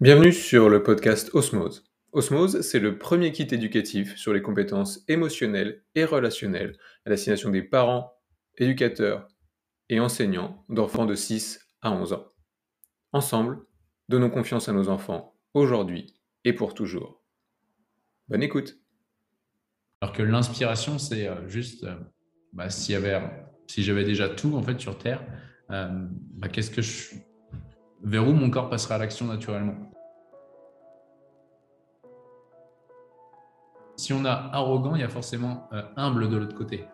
Bienvenue sur le podcast Osmose. Osmose, c'est le premier kit éducatif sur les compétences émotionnelles et relationnelles à destination des parents, éducateurs et enseignants d'enfants de 6 à 11 ans. Ensemble, donnons confiance à nos enfants aujourd'hui et pour toujours. Bonne écoute. Alors que l'inspiration, c'est euh, juste, euh, bah, si j'avais déjà tout en fait sur Terre, euh, bah, qu'est-ce que je, vers où mon corps passera à l'action naturellement? Si on a arrogant, il y a forcément euh, humble de l'autre côté.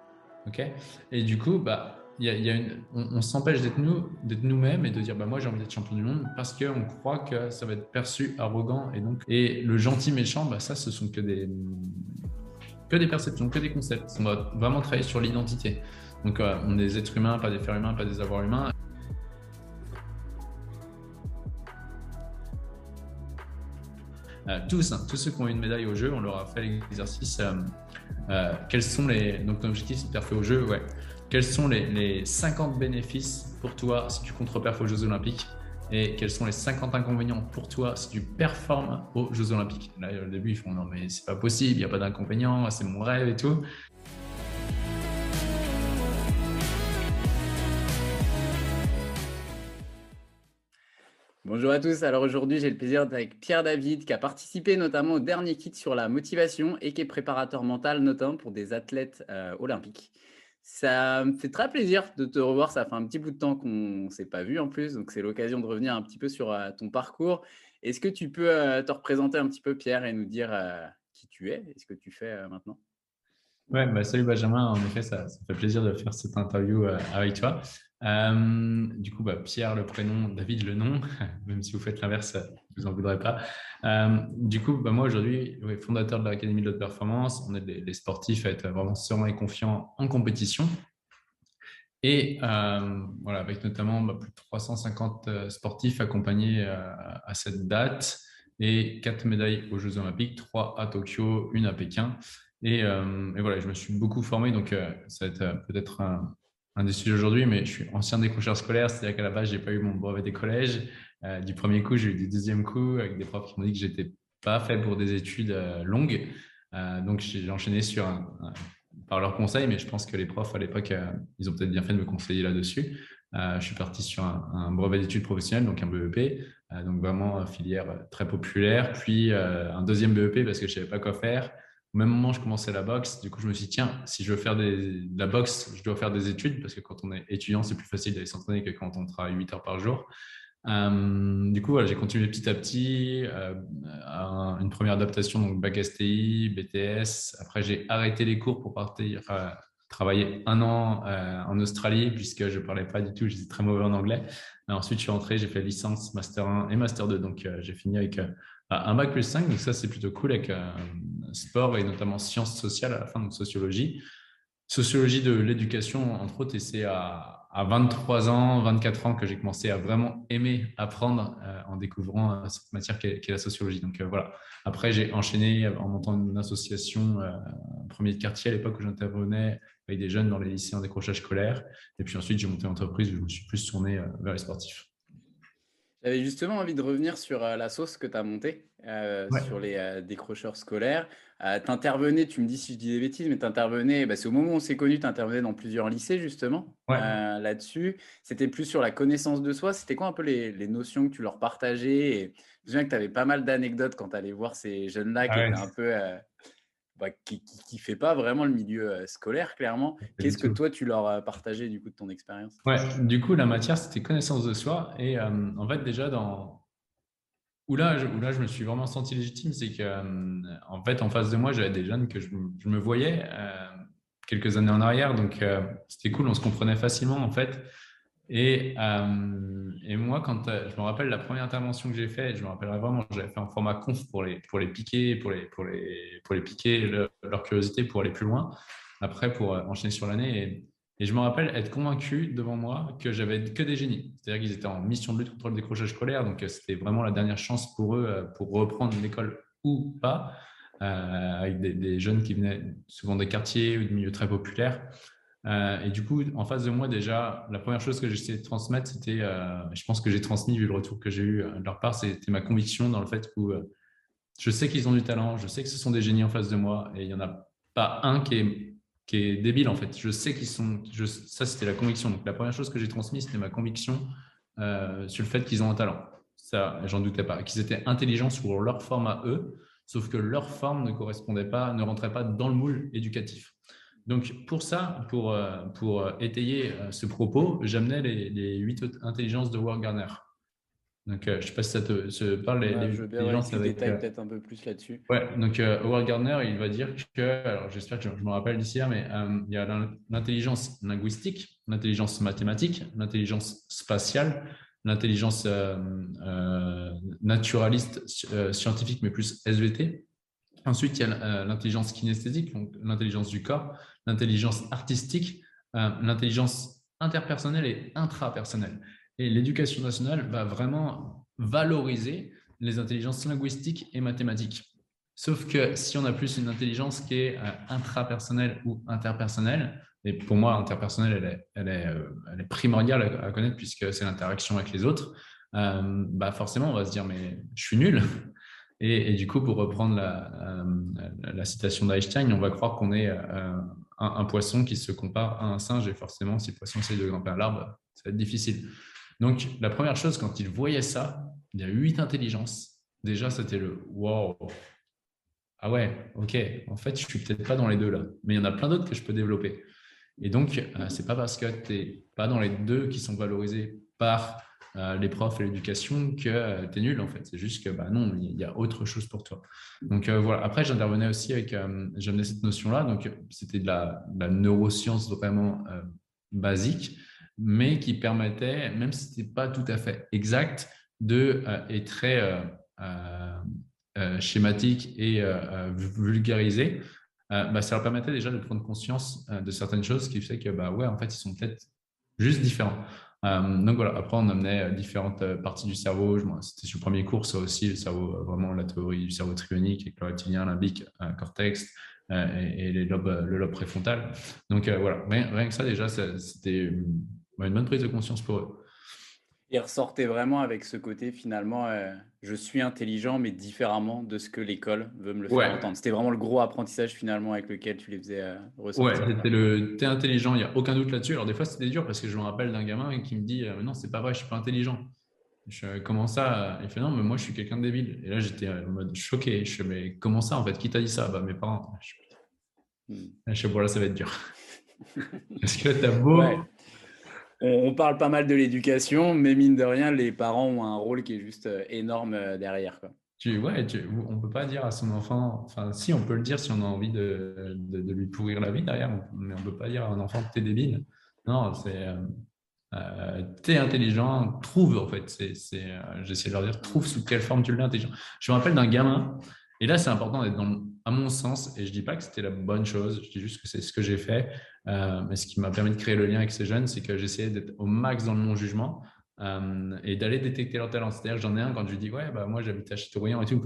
et du coup, bah, il y a, une, on, s'empêche d'être nous, d'être nous-mêmes et de dire bah moi j'ai envie d'être champion du monde parce qu'on croit que ça va être perçu arrogant et donc et le gentil méchant, bah ça ce sont que des que des perceptions, que des concepts. On va vraiment travailler sur l'identité. Donc euh, on est des êtres humains, pas des fers humains, pas des avoirs humains. Euh, tous, hein, tous ceux qui ont eu une médaille au jeu, on leur a fait l'exercice. Euh, euh, quels sont les. Donc, ton objectif, de au jeu, ouais. Quels sont les, les, 50 bénéfices pour toi si tu contre-perfes aux Jeux Olympiques et quels sont les 50 inconvénients pour toi si tu performes aux Jeux Olympiques? Là, au début, ils font non, mais c'est pas possible, il n'y a pas d'inconvénients, c'est mon rêve et tout. Bonjour à tous. Alors aujourd'hui, j'ai le plaisir d'être avec Pierre David qui a participé notamment au dernier kit sur la motivation et qui est préparateur mental notamment pour des athlètes euh, olympiques. Ça me fait très plaisir de te revoir. Ça fait un petit bout de temps qu'on ne s'est pas vu en plus, donc c'est l'occasion de revenir un petit peu sur euh, ton parcours. Est-ce que tu peux euh, te représenter un petit peu, Pierre, et nous dire qui tu es et ce que tu fais maintenant? Ouais, bah, salut Benjamin. En effet, ça, ça, fait plaisir de faire cette interview avec toi. Euh, du coup, bah, Pierre le prénom, David le nom, même si vous faites l'inverse, je vous en voudrais pas. Euh, du coup, bah, moi aujourd'hui, fondateur de l'Académie de haute performance, on est des, sportifs à être vraiment sereins et confiants en compétition. Et euh, voilà, avec notamment bah, plus de 350 sportifs accompagnés à cette date et quatre médailles aux Jeux Olympiques, trois à Tokyo, une à Pékin. Et, et voilà, je me suis beaucoup formé, donc ça va être peut-être un, un des sujets aujourd'hui, mais je suis ancien décrocheur scolaire, c'est-à-dire qu'à la base, j'ai pas eu mon brevet des collèges. Euh, du premier coup, j'ai eu du deuxième coup avec des profs qui m'ont dit que j'étais pas fait pour des études euh, longues. Euh, donc, j'ai enchaîné sur par leurs conseils, mais je pense que les profs à l'époque, ils ont peut-être bien fait de me conseiller là-dessus. je suis parti sur un, brevet d'études professionnelles, donc un BEP, donc vraiment filière très populaire, puis un deuxième BEP parce que je savais pas quoi faire. Au même moment, je commençais la boxe. Du coup, je me suis dit, tiens, si je veux faire de la boxe, je dois faire des études parce que quand on est étudiant, c'est plus facile d'aller s'entraîner que quand on travaille 8 heures par jour. Euh, du coup, voilà, j'ai continué petit à petit. Euh, une première adaptation, donc bac STI, BTS. Après, j'ai arrêté les cours pour partir euh, travailler un an en Australie puisque je ne parlais pas du tout, j'étais très mauvais en anglais. ensuite, je suis rentré, j'ai fait licence, master 1 et master 2. Donc, j'ai fini avec un bac plus 5. Donc, ça, c'est plutôt cool avec sport et notamment sciences sociales à la fin, de sociologie. Sociologie de l'éducation, entre autres, et c'est à, 23 ans, 24 ans que j'ai commencé à vraiment aimer apprendre euh, en découvrant euh, cette matière qu'est la sociologie. Donc euh, voilà. Après, j'ai enchaîné en montant une association, premier de quartier à l'époque où j'intervenais avec des jeunes dans les lycées en décrochage scolaire. Et puis ensuite, j'ai monté une entreprise où je me suis plus tourné vers les sportifs. J'avais justement envie de revenir sur la sauce que tu as montée, sur les décrocheurs scolaires. tu intervenais, tu me dis si je dis des bêtises, mais tu intervenais, bah, c'est au moment où on s'est connus, tu intervenais dans plusieurs lycées justement là-dessus. C'était plus sur la connaissance de soi. C'était quoi un peu les, les notions que tu leur partageais? Et Je me souviens que tu avais pas mal d'anecdotes quand tu allais voir ces jeunes-là ah qui étaient un peu bah, qui ne fait pas vraiment le milieu euh, scolaire, clairement. Qu'est-ce que toi, tu leur as partagé du coup de ton expérience? Ouais, du coup, la matière, c'était connaissance de soi. Et euh, en fait, déjà, dans... où, là, je, où là, je me suis vraiment senti légitime, c'est que euh, en fait, en face de moi, j'avais des jeunes que je, je me voyais quelques années en arrière. Donc, c'était cool, on se comprenait facilement, en fait. Et, euh, et, moi, quand euh, je me rappelle la première intervention que j'ai faite, je me rappellerai vraiment, j'avais fait un format conf pour les, pour les piquer, pour les, pour les, pour les piquer leur, curiosité pour aller plus loin, après pour euh, enchaîner sur l'année. Et, et, je me rappelle être convaincu devant moi que j'avais que des génies. C'est-à-dire qu'ils étaient en mission de lutte contre le décrochage scolaire, donc c'était vraiment la dernière chance pour eux pour reprendre l'école ou pas, avec des, des, jeunes qui venaient souvent des quartiers ou de milieux très populaires. Et du coup, en face de moi, déjà, la première chose que j'essayais de transmettre, c'était, je pense que j'ai transmis vu le retour que j'ai eu de leur part, c'était ma conviction dans le fait que je sais qu'ils ont du talent, je sais que ce sont des génies en face de moi, et il n'y en a pas un qui est, qui est débile en fait. Je sais qu'ils sont. Ça, c'était la conviction. Donc, la première chose que j'ai transmise, c'était ma conviction euh, sur le fait qu'ils ont un talent. Ça, j'en doutais pas. Qu'ils étaient intelligents sur leur forme à eux, sauf que leur forme ne correspondait pas, ne rentrait pas dans le moule éducatif. Donc, pour ça, pour, euh, pour étayer euh, ce propos, j'amenais les, huit intelligences de Ward Garner. Donc, euh, je ne sais pas si ça te, parle. Les, je veux bien avec, euh, peut-être un peu plus là-dessus. Ouais, donc euh, Howard Gardner, il va dire que, alors j'espère que je, me rappelle d'ici, mais il y a l'intelligence linguistique, l'intelligence mathématique, l'intelligence spatiale, l'intelligence naturaliste scientifique, mais plus SVT. Ensuite, il y a l'intelligence kinesthésique, donc l'intelligence du corps, l'intelligence artistique, l'intelligence interpersonnelle et intrapersonnelle. Et l'éducation nationale va vraiment valoriser les intelligences linguistiques et mathématiques. Sauf que si on a plus une intelligence qui est euh, intrapersonnelle ou interpersonnelle, et pour moi, interpersonnelle, elle est, euh, primordiale à, connaître puisque c'est l'interaction avec les autres, euh, bah forcément, on va se dire, mais je suis nul. Et, du coup, pour reprendre la, citation d'Einstein, on va croire qu'on est un, un, poisson qui se compare à un singe, et forcément, si le poisson essaie de grimper à l'arbre, ça va être difficile. Donc, la première chose, quand il voyait ça, il y a huit intelligences. Déjà, c'était le wow. Ah ouais, ok. En fait, je suis peut-être pas dans les deux là, mais il y en a plein d'autres que je peux développer. Et donc, euh, c'est pas parce que tu n'es pas dans les deux qui sont valorisés par euh, les profs et l'éducation que euh, tu es nul en fait. C'est juste que bah, non, il y a autre chose pour toi. Donc voilà. Après, j'intervenais aussi avec, j'amenais cette notion-là. Donc c'était de la, de neuroscience vraiment basique mais qui permettait, même si ce n'était pas tout à fait exact, de, euh, et très euh, euh, schématique et vulgarisé, bah, ça leur permettait déjà de prendre conscience de certaines choses qui fait que, bah, ouais, en fait, ils sont peut-être juste différents. Donc voilà, après on amenait différentes parties du cerveau. C'était sur le premier cours, ça aussi, le cerveau, vraiment la théorie du cerveau trionique, avec le reptilien, limbique, cortex, et, les lobes, le lobe préfrontal. Donc voilà, rien, que ça déjà, c'était une bonne prise de conscience pour eux. Ils ressortaient vraiment avec ce côté finalement, euh, je suis intelligent, mais différemment de ce que l'école veut me le faire entendre. C'était vraiment le gros apprentissage finalement avec lequel tu les faisais euh, ressentir. Ouais, c'était le t'es intelligent, il n'y a aucun doute là-dessus. Alors des fois c'était dur parce que je me rappelle d'un gamin qui me dit euh, non, c'est pas vrai, je suis pas intelligent. Je, comment ça? Il fait non, mais moi je suis quelqu'un de débile. Et là j'étais en mode choqué. Je fais mais comment ça en fait? Qui t'a dit ça? Bah mes parents. Je, hmm. je sais, bon là ça va être dur. parce que t'as beau on, parle pas mal de l'éducation, mais mine de rien, les parents ont un rôle qui est juste euh, énorme euh, derrière. Quoi. Tu, ouais, on peut pas dire à son enfant, enfin si on peut le dire si on a envie de, lui pourrir la vie derrière, mais on peut pas dire à un enfant que es débile. Non, c'est euh, tu es intelligent, trouve en fait. J'essaie de leur dire, trouve sous quelle forme tu l'es intelligent. Je me rappelle d'un gamin, et là c'est important d'être dans, à mon sens, et je dis pas que c'était la bonne chose, je dis juste que c'est ce que j'ai fait. Euh, mais ce qui m'a permis de créer le lien avec ces jeunes, c'est que j'essayais d'être au max dans le non-jugement euh, et d'aller détecter leur talent. C'est-à-dire, j'en ai un quand je lui dis Ouais, bah, moi j'habite à Châteaubriand et tout.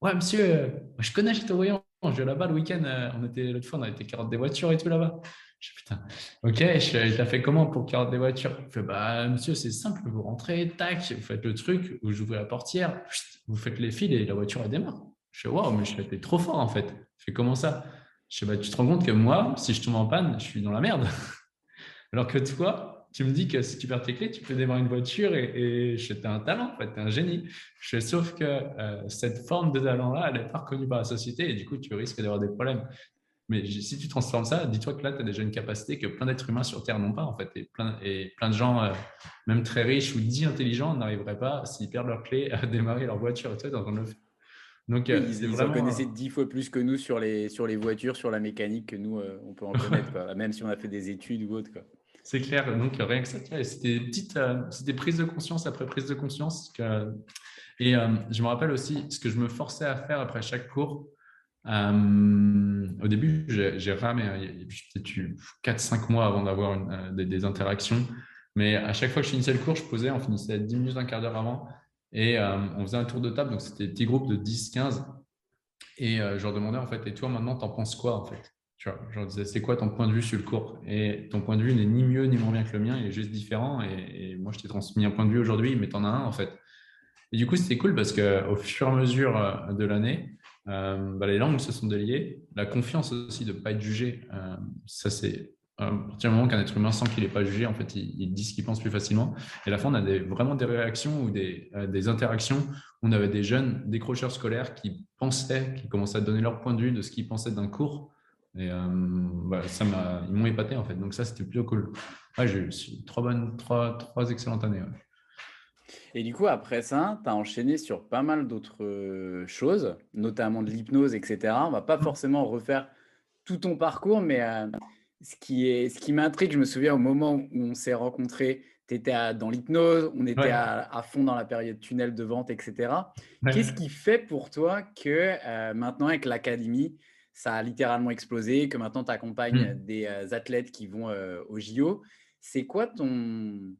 Ouais, monsieur, je connais Châteaubriand. Je vais là-bas le week-end. Euh, on était l'autre fois, on a été carotte des voitures et tout là-bas. Je dis Putain, ok, je t'as fait comment pour carotte des voitures? Il fait Bah, monsieur, c'est simple. Vous rentrez, tac, vous faites le truc, vous ouvrez la portière, vous faites les fils et la voiture elle démarre. Je fais Waouh, mais je suis trop fort en fait. Je fais Comment ça? Je sais, bah, tu te rends compte que moi, si je tombe en panne, je suis dans la merde. Alors que toi, tu me dis que si tu perds tes clés, tu peux démarrer une voiture et, as un talent, en fait, un génie. Je, sauf que euh, cette forme de talent-là, elle n'est pas reconnue par la société et du coup, tu risques d'avoir des problèmes. Mais si tu transformes ça, dis-toi que là, tu as déjà une capacité que plein d'êtres humains sur Terre n'ont pas, en fait. Et plein, de gens, euh, même très riches ou dits intelligents, n'arriveraient pas, s'ils perdent leurs clés, à démarrer leur voiture. Tu en train de le faire. Donc, euh, ils, en connaissaient dix fois plus que nous sur les, sur les voitures, sur la mécanique que nous, euh, on peut en connaître, même si on a fait des études ou autre. C'est clair. Donc, rien que ça, c'était petite, euh, c'était prise de conscience après prise de conscience. Que... Et je me rappelle aussi ce que je me forçais à faire après chaque cours. au début, j'ai ramé, peut-être 4-5 mois avant d'avoir des, des, interactions. Mais à chaque fois que je finissais le cours, je posais, on finissait 10 minutes, un quart d'heure avant. Et euh, on faisait un tour de table, donc c'était des petits groupes de 10-15. Et euh, je leur demandais en fait, et toi maintenant, t'en penses quoi en fait? Tu vois, je leur disais, c'est quoi ton point de vue sur le cours? Et ton point de vue n'est ni mieux ni moins bien que le mien, il est juste différent. Et, moi, je t'ai transmis un point de vue aujourd'hui, mais tu en as un en fait. Et du coup, c'était cool parce qu'au fur et à mesure euh, de l'année, bah, les langues se sont déliées. La confiance aussi de ne pas être jugé, ça c'est à partir du moment qu'un être humain sent qu'il n'est pas jugé, en fait, il, dit ce qu'il pense plus facilement. Et à la fin, on a vraiment des réactions ou des, des, interactions on avait des jeunes décrocheurs scolaires qui pensaient, qui commençaient à donner leur point de vue de ce qu'ils pensaient d'un cours et euh, bah, ça m'a, ils m'ont épaté en fait. Donc ça, c'était plutôt cool. j'ai eu trois bonnes, trois, trois excellentes années. Et du coup, après ça, tu as enchaîné sur pas mal d'autres euh, choses, notamment de l'hypnose, etc. On va pas forcément refaire tout ton parcours, mais euh, ce qui, est, ce qui m'intrigue, je me souviens au moment où on s'est rencontrés, tu étais dans l'hypnose, on était à, fond dans la période tunnel de vente, etc. Qu'est-ce qui fait pour toi que maintenant, avec l'académie, ça a littéralement explosé, que maintenant tu accompagnes mmh. des euh, athlètes qui vont euh, au JO. C'est quoi ton.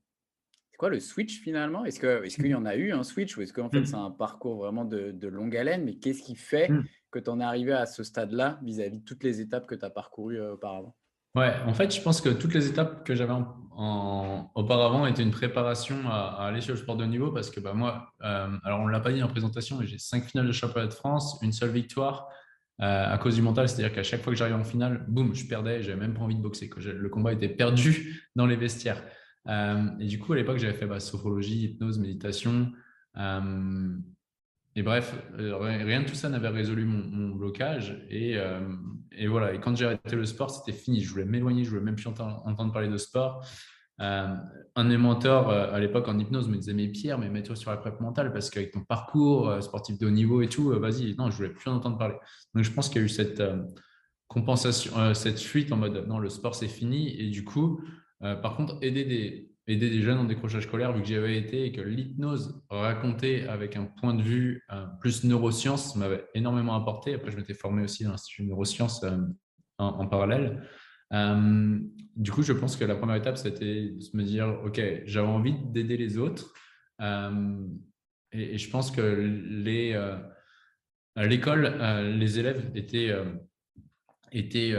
C'est quoi le switch finalement? Est-ce qu'il est qu'il y en a eu un switch ou est-ce qu'en fait mmh. c'est un parcours vraiment de, de longue haleine? Mais qu'est-ce qui fait mmh. que tu en es arrivé à ce stade-là vis-à-vis de toutes les étapes que tu as parcourues euh, auparavant? Ouais, en fait, je pense que toutes les étapes que j'avais auparavant étaient une préparation à, aller sur le sport de niveau parce que bah, moi, alors on ne l'a pas dit en présentation, mais j'ai cinq finales de championnat de France, une seule victoire, euh, à cause du mental. C'est-à-dire qu'à chaque fois que j'arrivais en finale, boum, je perdais, j'avais même pas envie de boxer. Le combat était perdu dans les vestiaires. Euh, et du coup, à l'époque, j'avais fait bah, sophrologie, hypnose, méditation. Euh, et bref, rien de tout ça n'avait résolu mon, blocage. Et, et, voilà. Et quand j'ai arrêté le sport, c'était fini. Je voulais m'éloigner, je voulais même plus entendre parler de sport. Euh, un de mentors euh, à l'époque en hypnose me disait Mais Pierre, mais mets-toi sur la prep mentale parce qu'avec ton parcours euh, sportif de haut niveau et tout, vas-y, non, je voulais plus en entendre parler. Donc je pense qu'il y a eu cette compensation, cette fuite en mode non, le sport c'est fini. Et du coup, par contre, aider des, aider des jeunes en décrochage scolaire, vu que j'avais été et que l'hypnose racontée avec un point de vue plus neurosciences m'avait énormément apporté. Après, je m'étais formé aussi dans l'Institut de neurosciences en, parallèle. Euh, du coup, je pense que la première étape, c'était de se me dire, OK, j'avais envie d'aider les autres. Euh, et, je pense que les, euh, à l'école, les élèves étaient, étaient,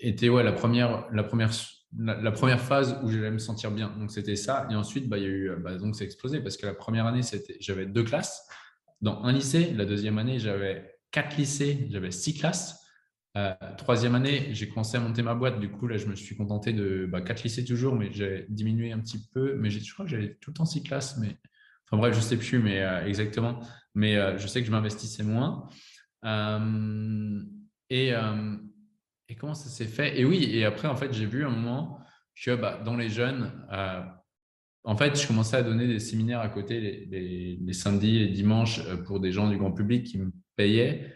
étaient ouais, la, première, la, première, la, première phase où j'allais me sentir bien. Donc, c'était ça. Et ensuite, bah, il y a eu, bah, donc, c'est explosé parce que la première année, j'avais deux classes dans un lycée. La deuxième année, j'avais quatre lycées, j'avais six classes. Euh, troisième année, j'ai commencé à monter ma boîte. Du coup, là, je me suis contenté de bah, quatre lycées toujours, mais j'ai diminué un petit peu. Mais je crois que j'avais tout le temps six classes. Mais... Enfin bref, je sais plus mais, euh, exactement. Mais euh, je sais que je m'investissais moins. Et, et, comment ça s'est fait? Et oui, et après, en fait, j'ai vu un moment que bah, dans les jeunes, en fait, je commençais à donner des séminaires à côté les, les, les dimanches pour des gens du grand public qui me payaient.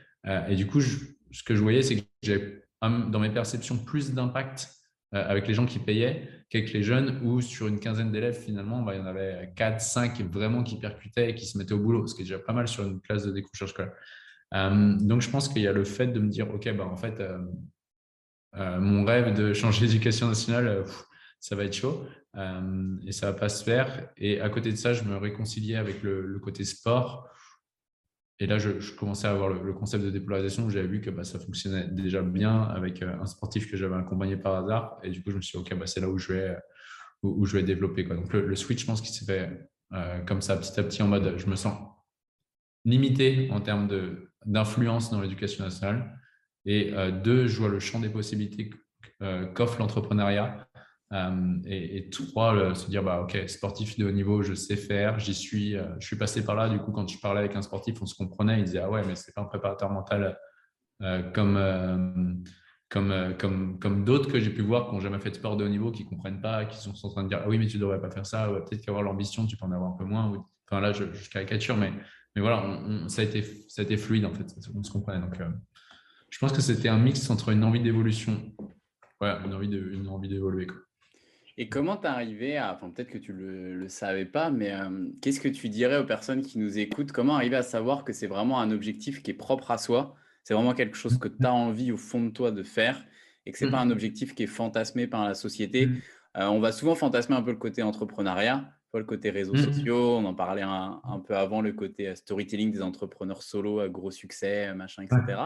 et du coup, ce que je voyais, c'est que j'ai dans mes perceptions plus d'impact euh, avec les gens qui payaient qu'avec les jeunes où sur une quinzaine d'élèves, finalement, bah, il y en avait 4, 5 vraiment qui percutaient et qui se mettaient au boulot, ce qui est déjà pas mal sur une classe de décrochage scolaire. Euh, donc, je pense qu'il y a le fait de me dire, OK, bah, en fait, euh, mon rêve de changer d'éducation nationale, ça va être chaud et ça va pas se faire. Et à côté de ça, je me réconciliais avec le côté sport et là, je, commençais à avoir le, concept de dépolarisation où j'avais vu que bah, ça fonctionnait déjà bien avec euh, un sportif que j'avais accompagné par hasard. Et du coup, je me suis dit, OK, bah, c'est là où je vais, où, je vais développer. Donc, le, switch, je pense qu'il s'est fait euh, comme ça, petit à petit, en mode je me sens limité en termes d'influence dans l'éducation nationale. Et euh, deux, je vois le champ des possibilités qu'offre l'entrepreneuriat euh, et, trois, se dire, bah, OK, sportif de haut niveau, je sais faire, j'y suis, euh, je suis passé par là. Du coup, quand je parlais avec un sportif, on se comprenait. Il disait, ah ouais, mais c'est pas un préparateur mental euh, comme, comme, comme, comme d'autres que j'ai pu voir qui n'ont jamais fait de sport de haut niveau, qui ne comprennent pas, qui sont en train de dire, ah oui, mais tu ne devrais pas faire ça, peut-être qu'avoir l'ambition, tu peux en avoir un peu moins. Enfin, là, je, caricature, mais, mais voilà, ça, a été, ça a été fluide en fait, on se comprenait. Donc, je pense que c'était un mix entre une envie d'évolution, ouais, une envie d'évoluer. Et comment t'es arrivé à, enfin peut-être que tu le, le savais pas, mais euh, qu'est-ce que tu dirais aux personnes qui nous écoutent? Comment arriver à savoir que c'est vraiment un objectif qui est propre à soi? C'est vraiment quelque chose que tu as envie au fond de toi de faire et que c'est pas un mmh. objectif qui est fantasmé par la société. Mmh. Euh, on va souvent fantasmer un peu le côté entrepreneuriat, le côté réseaux mmh sociaux, on en parlait un, peu avant, le côté euh, storytelling des entrepreneurs solo, gros succès, machin, etc.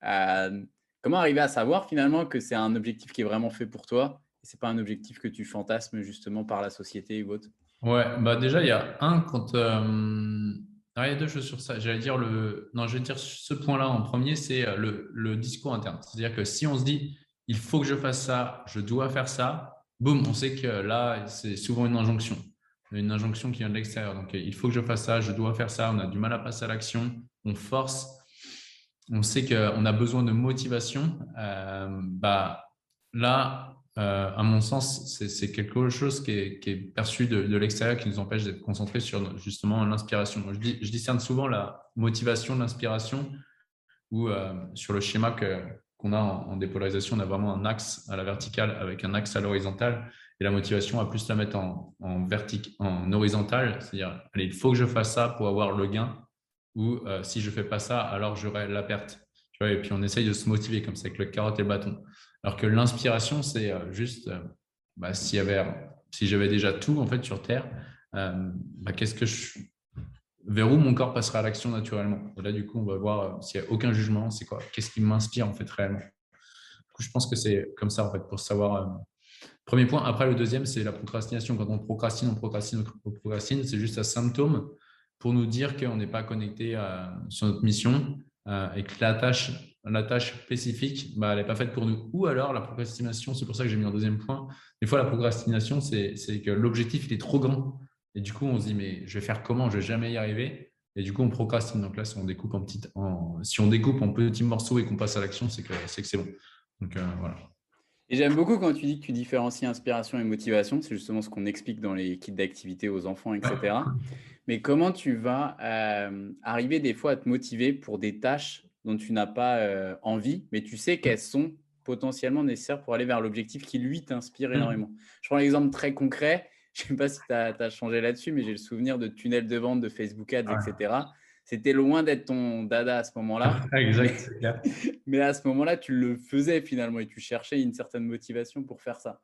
Comment arriver à savoir finalement que c'est un objectif qui est vraiment fait pour toi et c'est pas un objectif que tu fantasmes justement par la société ou autre? Ouais, bah déjà, il y a un, quand. Euh, il y a deux choses sur ça. J'allais dire le. Non, je vais dire ce point-là en premier, c'est euh, le, le discours interne. C'est-à-dire que si on se dit, il faut que je fasse ça, je dois faire ça, boum, on sait que là, c'est souvent une injonction. Une injonction qui vient de l'extérieur. Donc, il faut que je fasse ça, je dois faire ça, on a du mal à passer à l'action, on force, on sait qu'on a besoin de motivation. Euh, bah, là, euh, à mon sens, c'est quelque chose qui est, perçu de, l'extérieur qui nous empêche d'être concentrés sur justement l'inspiration. Je, discerne souvent la motivation l'inspiration ou euh, sur le schéma qu'on a en, dépolarisation, on a vraiment un axe à la verticale avec un axe à l'horizontale et la motivation, à plus la mettre en, en, en horizontal, c'est-à-dire, il faut que je fasse ça pour avoir le gain ou euh, si je fais pas ça, alors j'aurai la perte. Et puis on essaye de se motiver comme ça avec le carotte et le bâton. Alors que l'inspiration, c'est euh, juste, euh, bah, si j'avais déjà tout en fait sur Terre, bah, qu'est-ce que je, vers où mon corps passera à l'action naturellement? Là, du coup, on va voir s'il n'y a aucun jugement, c'est quoi, qu'est-ce qui m'inspire en fait réellement? Je pense que c'est comme ça en fait pour savoir. Premier point. Après, le deuxième, c'est la procrastination. Quand on procrastine, on procrastine, on procrastine. C'est juste un symptôme pour nous dire qu'on n'est pas connecté sur notre mission et que la tâche la tâche spécifique, bah, elle n'est pas faite pour nous. Ou alors la procrastination, c'est pour ça que j'ai mis un deuxième point. Des fois, la procrastination, c'est que l'objectif, il est trop grand. Et du coup, on se dit, mais je vais faire comment? Je ne vais jamais y arriver. Et du coup, on procrastine. Donc là, si on découpe en, en, si on découpe en petits morceaux et qu'on passe à l'action, c'est que c'est bon. Donc euh, voilà. Et j'aime beaucoup quand tu dis que tu différencies inspiration et motivation. C'est justement ce qu'on explique dans les kits d'activité aux enfants, etc. Mais comment tu vas euh, arriver des fois à te motiver pour des tâches dont tu n'as pas euh, envie, mais tu sais qu'elles sont potentiellement nécessaires pour aller vers l'objectif qui, lui, t'inspire mmh. énormément. Je prends l'exemple très concret. Je ne sais pas si tu as, changé là-dessus, mais j'ai le souvenir de tunnels de vente de Facebook Ads, etc. C'était loin d'être ton dada à ce moment-là. exact. Mais, mais, à ce moment-là, tu le faisais finalement et tu cherchais une certaine motivation pour faire ça.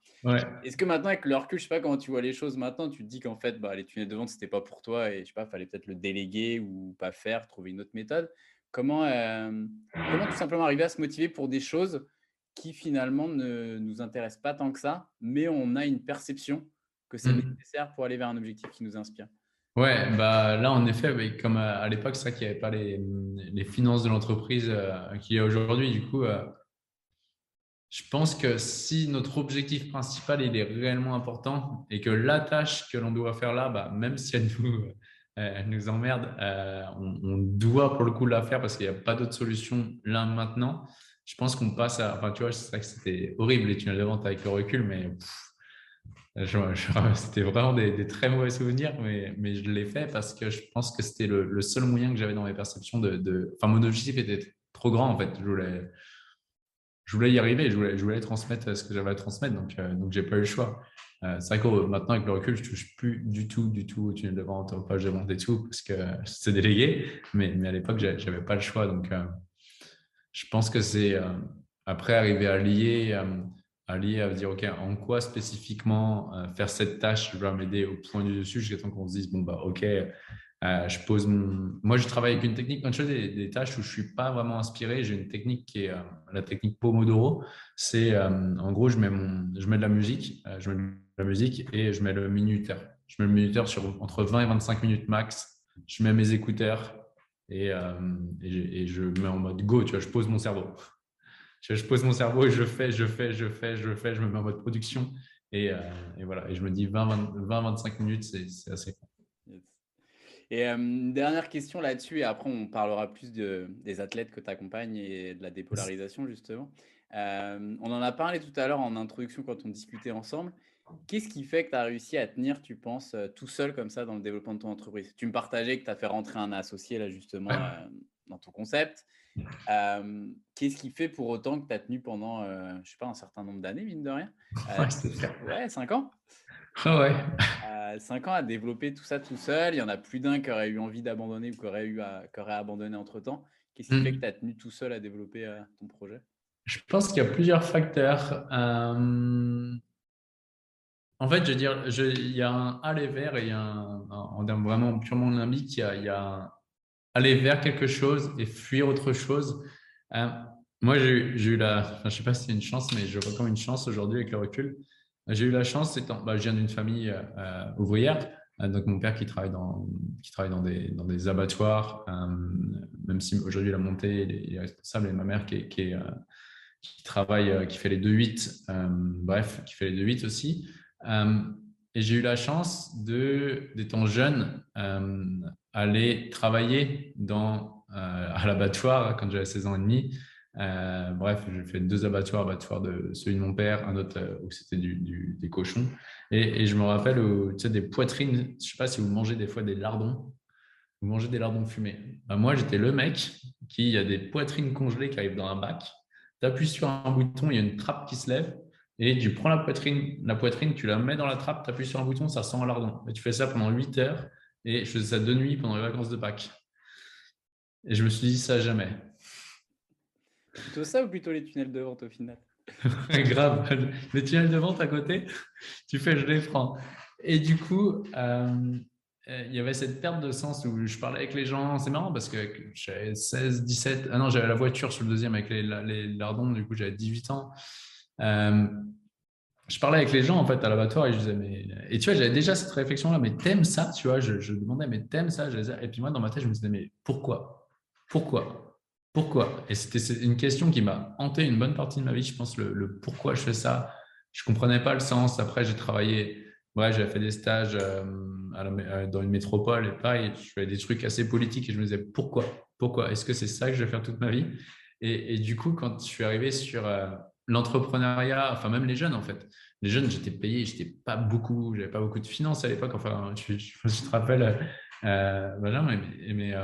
Est-ce que maintenant, avec le recul, je sais pas comment tu vois les choses maintenant, tu te dis qu'en fait, bah, les tunnels de vente, c'était pas pour toi et je sais pas, fallait peut-être le déléguer ou pas faire, trouver une autre méthode. Comment, euh, comment tout simplement arriver à se motiver pour des choses qui finalement ne nous intéressent pas tant que ça, mais on a une perception que c'est mmh. nécessaire pour aller vers un objectif qui nous inspire? Ouais, bah là en effet, comme à, l'époque, c'est vrai qu'il n'y avait pas les, finances de l'entreprise euh, qu'il y a aujourd'hui. Du coup, euh, je pense que si notre objectif principal est réellement important et que la tâche que l'on doit faire là, bah, même si elle nous, euh, elle nous emmerde. Euh, on, doit pour le coup la faire parce qu'il n'y a pas d'autre solution là maintenant. Je pense qu'on passe à. Enfin, tu vois, c'est vrai que c'était horrible les tunnels de vente avec le recul, mais c'était vraiment des, très mauvais souvenirs, mais, mais je l'ai fait parce que je pense que c'était le, seul moyen que j'avais dans mes perceptions de, Enfin, mon objectif était trop grand en fait. Je voulais, je voulais y arriver, je voulais, je voulais transmettre ce que j'avais à transmettre, donc, euh, donc j'ai pas eu le choix. Euh, c'est vrai que maintenant, avec le recul, je touche plus du tout, du tout au tunnel de vente, aux pages de vente et tout, parce que c'est délégué. Mais, mais à l'époque, je n'avais pas le choix. Donc, euh, je pense que c'est euh, après arriver à lier, à lier, à dire, OK, en quoi spécifiquement faire cette tâche va m'aider au point du dessus jusqu'à temps qu'on se dise, bon, bah, OK, je pose mon... Moi, je travaille avec une technique, quand je fais des, tâches où je ne suis pas vraiment inspiré, j'ai une technique qui est la technique Pomodoro. C'est, en gros, je mets, je mets de la musique, je mets la musique et je mets le minuteur. Je mets le minuteur sur entre 20 et 25 minutes max. Je mets mes écouteurs et, euh, et, je mets en mode go, tu vois, je pose mon cerveau. Je, pose mon cerveau et je fais, je fais, je fais, je fais, je me mets en mode production. Et, euh, et voilà, et je me dis 20-25 minutes, c'est assez Et euh, une dernière question là-dessus, et après on parlera plus de, des athlètes que tu accompagnes et de la dépolarisation justement. on en a parlé tout à l'heure en introduction quand on discutait ensemble. Qu'est-ce qui fait que tu as réussi à tenir, tu penses, euh, tout seul comme ça dans le développement de ton entreprise? Tu me partageais que tu as fait rentrer un associé là justement euh, dans ton concept. Qu'est-ce qui fait pour autant que tu as tenu pendant, euh, je sais pas, un certain nombre d'années, mine de rien? Ouais, 5 ans ah ouais. 5 ans à développer tout ça tout seul. Il y en a plus d'un qui aurait eu envie d'abandonner ou qui aurait, eu qui aurait abandonné entre temps. Qu'est-ce qui fait que mmh. tu as tenu tout seul à développer ton projet? Je pense qu'il y a plusieurs facteurs. En fait, je veux dire, il y a un aller vers et il y a un, en termes vraiment purement limbique, il y a, il y a aller vers quelque chose et fuir autre chose. Euh, Moi, j'ai eu la. Enfin, je sais pas si c'est une chance, mais je vois comme une chance aujourd'hui avec le recul. J'ai eu la chance, étant, bah, je viens d'une famille euh, ouvrière. Euh, donc, mon père qui travaille dans, qui travaille dans, des, abattoirs, euh, même si aujourd'hui la montée il est, responsable, et ma mère qui, qui, qui travaille, qui fait les 2-8, bref, qui fait les 2-8 aussi. et j'ai eu la chance de, d'étant jeune, aller travailler dans, à l'abattoir quand j'avais 16 ans et demi. Euh, bref, j'ai fait deux abattoirs, abattoir de celui de mon père, un autre euh, où c'était du, des cochons. Et, je me rappelle tu sais, des poitrines, je ne sais pas si vous mangez des fois des lardons, vous mangez des lardons fumés. Bah, moi, j'étais le mec qui a des poitrines congelées qui arrivent dans un bac. Tu appuies sur un bouton, il y a une trappe qui se lève et tu prends la poitrine, la poitrine, tu la mets dans la trappe, tu appuies sur un bouton, ça sent un lardon. Et tu fais ça pendant 8 heures et je faisais ça de nuit pendant les vacances de Pâques. Et je me suis dit ça jamais. Plutôt ça ou plutôt les tunnels de vente au final? Grave. Les tunnels de vente à côté, tu fais je les prends. Et du coup, euh, il y avait cette perte de sens où je parlais avec les gens. C'est marrant parce que j'avais 16, 17. Ah non, j'avais la voiture sur le deuxième avec les, les lardons. Du coup, j'avais 18 ans. Euh, je parlais avec les gens en fait à l'abattoir et je disais mais et tu vois j'avais déjà cette réflexion là mais t'aimes ça tu vois je, je demandais mais t'aimes ça et puis moi dans ma tête je me disais mais pourquoi? Pourquoi? Pourquoi? Et c'était une question qui m'a hanté une bonne partie de ma vie. Je pense le, pourquoi je fais ça. Je comprenais pas le sens. Après, j'ai travaillé, ouais, j'ai fait des stages euh, euh, dans une métropole et pareil, je faisais des trucs assez politiques et je me disais pourquoi? Pourquoi? Est-ce que c'est ça que je vais faire toute ma vie? Et, du coup, quand je suis arrivé sur euh, l'entrepreneuriat, enfin même les jeunes en fait, les jeunes, j'étais payé, j'étais pas beaucoup, j'avais pas beaucoup de finances à l'époque. Enfin, je, te rappelle, Benjamin, mais, mais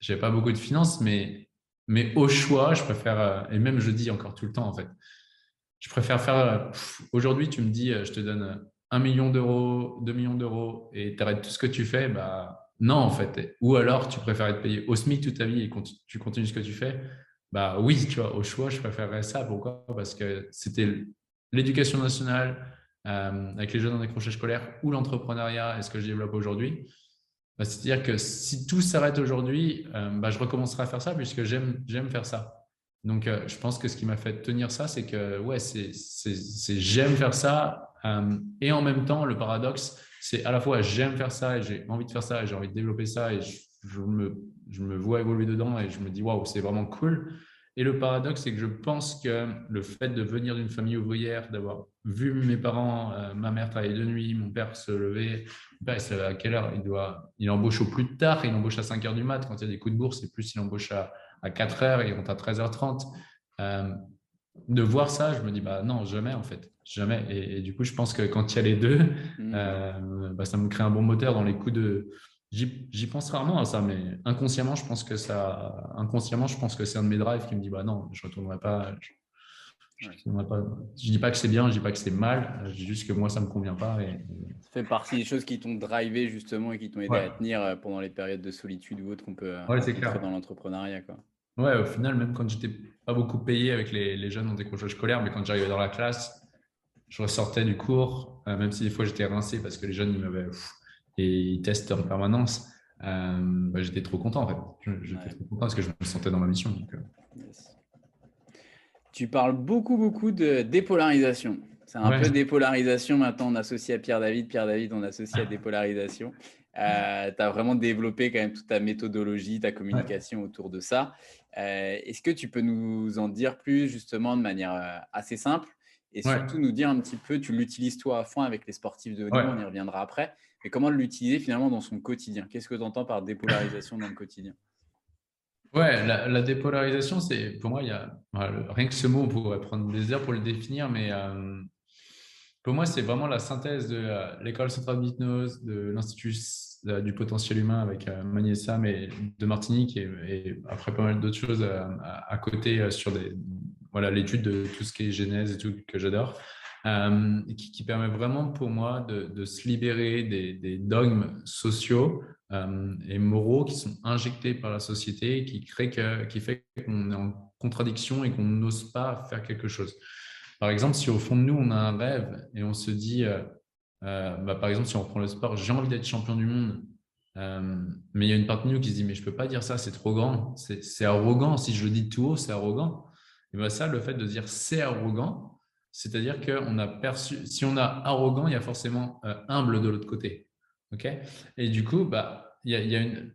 j'avais pas beaucoup de finances, mais mais au choix, je préfère, euh, et même je dis encore tout le temps en fait, je préfère faire, euh, aujourd'hui tu me dis, euh, je te donne un million d'euros, deux millions d'euros et tu arrêtes tout ce que tu fais, bah non en fait. Ou alors tu préfères être payé au SMIC toute ta vie et tu continues ce que tu fais, bah oui, tu vois, au choix, je préférerais ça. Pourquoi? Parce que c'était l'éducation nationale avec les jeunes en décrochage scolaire ou l'entrepreneuriat et ce que je développe aujourd'hui. Bah, c'est-à-dire que si tout s'arrête aujourd'hui, euh, bah, je recommencerai à faire ça puisque j'aime faire ça. Donc, euh, je pense que ce qui m'a fait tenir ça, c'est que ouais, c'est j'aime faire ça. Euh, et en même temps, le paradoxe, c'est à la fois j'aime faire ça et j'ai envie de faire ça et j'ai envie de développer ça et je, me, je me vois évoluer dedans et je me dis waouh, c'est vraiment cool. Et le paradoxe, c'est que je pense que le fait de venir d'une famille ouvrière, d'avoir vu mes parents, euh, ma mère travailler de nuit, mon père se lever, lève à quelle heure? Il, doit, il embauche au plus tard, il embauche à 5 heures du mat quand il y a des coups de bourse, et plus il embauche à, à 4 heures et rentre à 13h30. Euh, de voir ça, je me dis, bah non, jamais en fait, jamais. Et, du coup, je pense que quand il y a les deux, mmh. euh, bah, ça me crée un bon moteur dans les coups de, J'y pense rarement à ça, mais inconsciemment, je pense que ça, inconsciemment, je pense que c'est un de mes drives qui me dit bah non, je retournerai pas. Je, ne dis pas que c'est bien, je dis pas que c'est mal, je dis juste que moi ça me convient pas. Et, Ça fait partie des choses qui t'ont drivé justement et qui t'ont aidé à tenir euh, pendant les périodes de solitude ou autres qu'on peut euh, ouais, dans l'entrepreneuriat. Ouais, au final, même quand j'étais pas beaucoup payé avec les, les jeunes en décrochage scolaire, mais quand j'arrivais dans la classe, je ressortais du cours, euh, même si des fois j'étais rincé parce que les jeunes ils m'avaient et ils testent en permanence. Euh, bah, j'étais trop content en fait. J'étais trop content parce que je me sentais dans ma mission. Euh. Tu parles beaucoup, beaucoup de dépolarisation. C'est un peu dépolarisation maintenant, on associe à Pierre David. Pierre David, on associe à dépolarisation. Euh, tu as vraiment développé quand même toute ta méthodologie, ta communication autour de ça. Est-ce que tu peux nous en dire plus justement de manière assez simple et surtout nous dire un petit peu, tu l'utilises toi à fond avec les sportifs de haut niveau, on y reviendra après, mais comment l'utiliser finalement dans son quotidien? Qu'est-ce que tu entends par dépolarisation dans le quotidien? Ouais, la, dépolarisation, c'est pour moi, il y a rien que ce mot, on pourrait prendre des heures pour le définir, mais euh, pour moi, c'est vraiment la synthèse de euh, l'école centrale d'hypnose, de l'Institut euh, du potentiel humain avec Magné Sam et de Martinique, et, après pas mal d'autres choses à, côté sur des, voilà l'étude de tout ce qui est genèse et tout que j'adore. Euh, qui, permet vraiment pour moi de, se libérer des, dogmes sociaux euh, et moraux qui sont injectés par la société, qui, crée que, qui fait qu'on est en contradiction et qu'on n'ose pas faire quelque chose. Par exemple, si au fond de nous, on a un rêve et on se dit, euh, bah, par exemple, si on prend le sport, j'ai envie d'être champion du monde, mais il y a une partie de nous qui se dit, mais je ne peux pas dire ça, c'est trop grand, c'est arrogant, si je le dis tout haut, c'est arrogant. Et bien ça, le fait de dire c'est arrogant, c'est-à-dire qu'on a perçu, si on a arrogant, il y a forcément euh, humble de l'autre côté. ok? Et du coup, bah,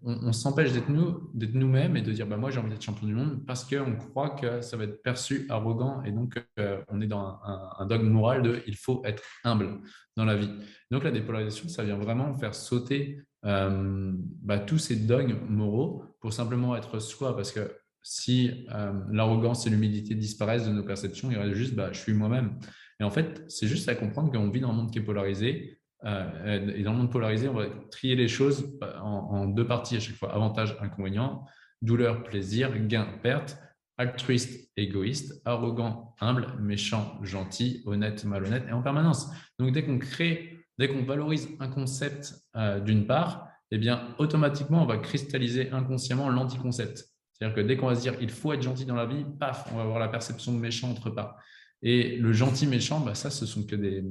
on, s'empêche d'être nous, d'être nous-mêmes et de dire bah, moi j'ai envie d'être champion du monde parce qu'on croit que ça va être perçu arrogant et donc euh, on est dans un, dogme moral de il faut être humble dans la vie. Donc la dépolarisation, ça vient vraiment faire sauter euh, bah, tous ces dogmes moraux pour simplement être soi parce que si euh, l'arrogance et l'humilité disparaissent de nos perceptions, il reste juste bah, je suis moi-même. Et en fait, c'est juste à comprendre qu'on vit dans un monde qui est polarisé euh, et dans le monde polarisé, on va trier les choses en, deux parties à chaque fois. Avantage, inconvénient, douleur, plaisir, gain, perte, altruiste, égoïste, arrogant, humble, méchant, gentil, honnête, malhonnête, et en permanence. Donc dès qu'on crée, dès qu'on valorise un concept euh, d'une part, eh bien automatiquement on va cristalliser inconsciemment l'anticoncept. C'est-à-dire que dès qu'on va se dire il faut être gentil dans la vie, paf, on va avoir la perception de méchant entre part. Et le gentil méchant, bah, ça, ce sont que des,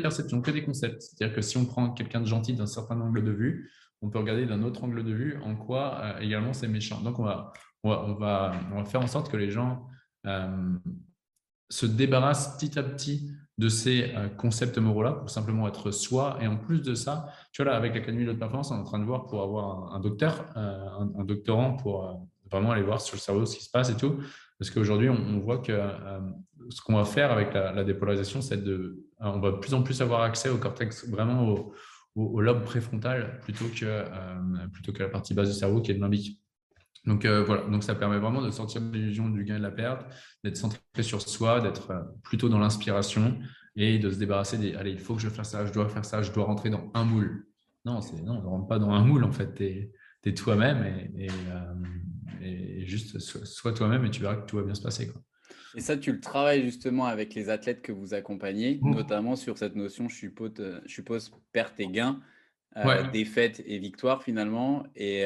perceptions, que des concepts. C'est-à-dire que si on prend quelqu'un de gentil d'un certain angle de vue, on peut regarder d'un autre angle de vue en quoi euh, également c'est méchant. Donc on, va, faire en sorte que les gens euh, se débarrassent petit à petit de ces euh, concepts moraux-là pour simplement être soi. Et en plus de ça, tu vois là, avec l'Académie de performance, on est en train de voir pour avoir un, docteur, un, doctorant pour vraiment aller voir sur le cerveau ce qui se passe et tout. Parce qu'aujourd'hui, on, voit que ce qu'on va faire avec la, dépolarisation, c'est de, on va de plus en plus avoir accès au cortex, vraiment au, lobe préfrontal, plutôt que, euh, plutôt que la partie basse du cerveau qui est le limbique. Donc euh, voilà, donc ça permet vraiment de sortir de l'illusion du gain et de la perte, d'être centré sur soi, d'être euh, plutôt dans l'inspiration et de se débarrasser des allez, il faut que je fasse ça, je dois faire ça, je dois rentrer dans un moule. Non, c'est non, on ne rentre pas dans un moule en fait, tu es, toi-même et, et, juste sois toi-même et tu verras que tout va bien se passer. Quoi. Et ça, tu le travailles justement avec les athlètes que vous accompagnez, mmh. notamment sur cette notion, je suppose, euh, je suppose perte et gain, euh, défaite et victoire finalement. Et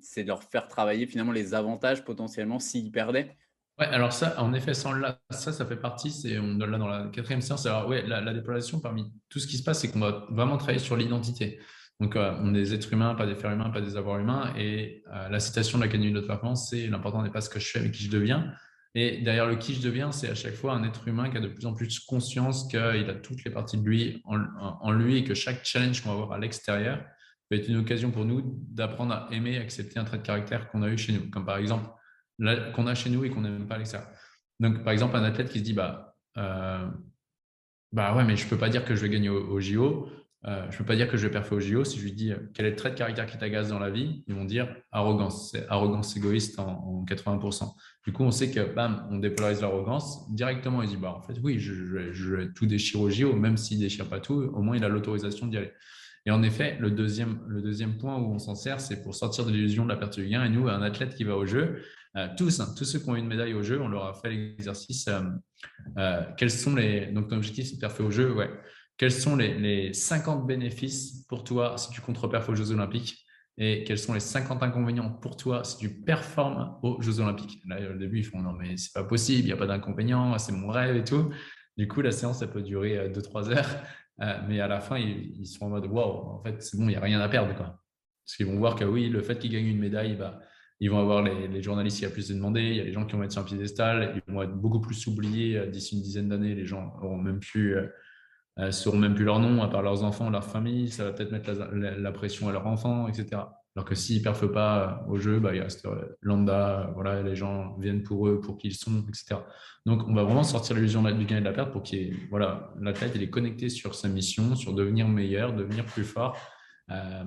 c'est de leur faire travailler finalement les avantages potentiellement s'ils perdaient. Ouais, alors ça, en effet, sans là, ça, ça fait partie, c'est on là dans la quatrième séance. Alors ouais, la, la dépolarisation parmi tout ce qui se passe, c'est qu'on va vraiment travailler sur l'identité. Donc, euh, on est des êtres humains, pas des fers humains, pas des avoirs humains. Et la citation de l'Académie de performance, c'est l'important n'est pas ce que je fais, mais qui je deviens. Et derrière le qui je deviens, c'est à chaque fois un être humain qui a de plus en plus conscience qu'il a toutes les parties de lui en, lui et que chaque challenge qu'on va avoir à l'extérieur peut être une occasion pour nous d'apprendre à aimer, accepter un trait de caractère qu'on a eu chez nous, comme par exemple qu'on a chez nous et qu'on n'aime pas à l'extérieur. Donc, par exemple, un athlète qui se dit bah, euh, bah ouais, mais je ne peux pas dire que je vais gagner au, au JO. Euh, je ne peux pas dire que je vais perfer au JO. Si je lui dis euh, quel est le trait de caractère qui t'agace dans la vie, ils vont dire arrogance. C'est arrogance égoïste en, 80%. Du coup, on sait que bam, on dépolarise l'arrogance. Directement, il dit bah, en fait, oui, je, vais tout déchirer au JO, même s'il ne déchire pas tout, au moins il a l'autorisation d'y aller. Et en effet, le deuxième, le deuxième point où on s'en sert, c'est pour sortir de l'illusion de la perte du gain. Et nous, un athlète qui va au jeu, euh, tous, hein, tous ceux qui ont une médaille au jeu, on leur a fait l'exercice. quels sont les. Donc, l'objectif, c'est de perfer au jeu. Ouais quels sont les, 50 bénéfices pour toi si tu contreperfes aux Jeux Olympiques et quels sont les 50 inconvénients pour toi si tu performes aux Jeux Olympiques? Là, au début, ils font non, mais c'est pas possible, il n'y a pas d'inconvénients, c'est mon rêve et tout. Du coup, la séance, ça peut durer 2-3 euh, heures, euh, mais à la fin, ils, sont en mode waouh, en fait, c'est bon, il n'y a rien à perdre. Quoi. Parce qu'ils vont voir que oui, le fait qu'ils gagnent une médaille, bah, ils vont avoir les, journalistes qui a plus de demander, il y a les gens qui vont être sur un piédestal, ils vont être beaucoup plus oubliés euh, d'ici une dizaine d'années, les gens auront même plus ne sauront même plus leur nom, à part leurs enfants, leur famille. Ça va peut-être mettre la, pression à leurs enfants, etc. Alors que s'ils ne perfent pas au jeu, bah, il reste euh, lambda, voilà, les gens viennent pour eux, pour qui ils sont, etc. Donc, on va vraiment sortir l'illusion du gain et de la perte pour qu'il voilà, l'athlète il est connecté sur sa mission, sur devenir meilleur, devenir plus fort. Euh,